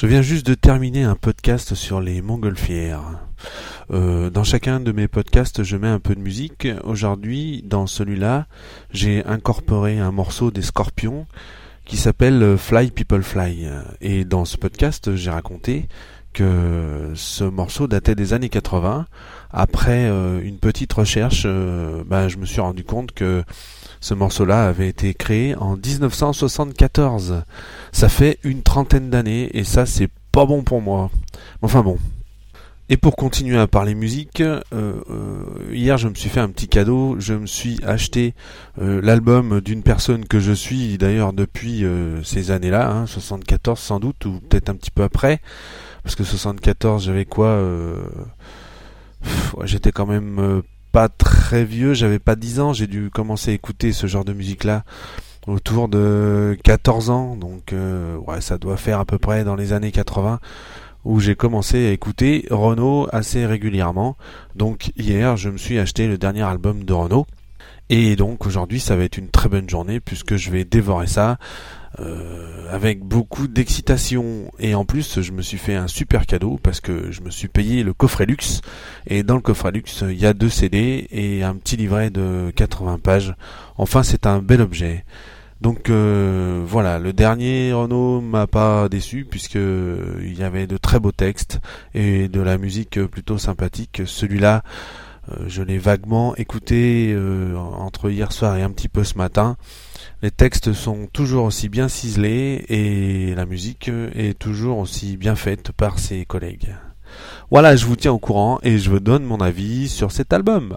Je viens juste de terminer un podcast sur les montgolfières. Euh, dans chacun de mes podcasts, je mets un peu de musique. Aujourd'hui, dans celui-là, j'ai incorporé un morceau des Scorpions qui s'appelle Fly People Fly. Et dans ce podcast, j'ai raconté que ce morceau datait des années 80. Après euh, une petite recherche, euh, bah, je me suis rendu compte que ce morceau-là avait été créé en 1974. Ça fait une trentaine d'années et ça c'est pas bon pour moi. Enfin bon. Et pour continuer à parler musique, euh, hier je me suis fait un petit cadeau. Je me suis acheté l'album d'une personne que je suis d'ailleurs depuis ces années-là, hein, 74 sans doute ou peut-être un petit peu après, parce que 74 j'avais quoi J'étais quand même pas très vieux, j'avais pas 10 ans, j'ai dû commencer à écouter ce genre de musique-là autour de 14 ans, donc euh, ça doit faire à peu près dans les années 80 où j'ai commencé à écouter Renault assez régulièrement. Donc hier, je me suis acheté le dernier album de Renault. Et donc aujourd'hui, ça va être une très bonne journée puisque je vais dévorer ça euh, avec beaucoup d'excitation. Et en plus, je me suis fait un super cadeau parce que je me suis payé le coffret luxe. Et dans le coffret luxe, il y a deux CD et un petit livret de 80 pages. Enfin, c'est un bel objet. Donc euh, voilà, le dernier Renault m'a pas déçu puisque il y avait de très beaux textes et de la musique plutôt sympathique. Celui-là, je l'ai vaguement écouté entre hier soir et un petit peu ce matin. Les textes sont toujours aussi bien ciselés et la musique est toujours aussi bien faite par ses collègues. Voilà, je vous tiens au courant et je vous donne mon avis sur cet album.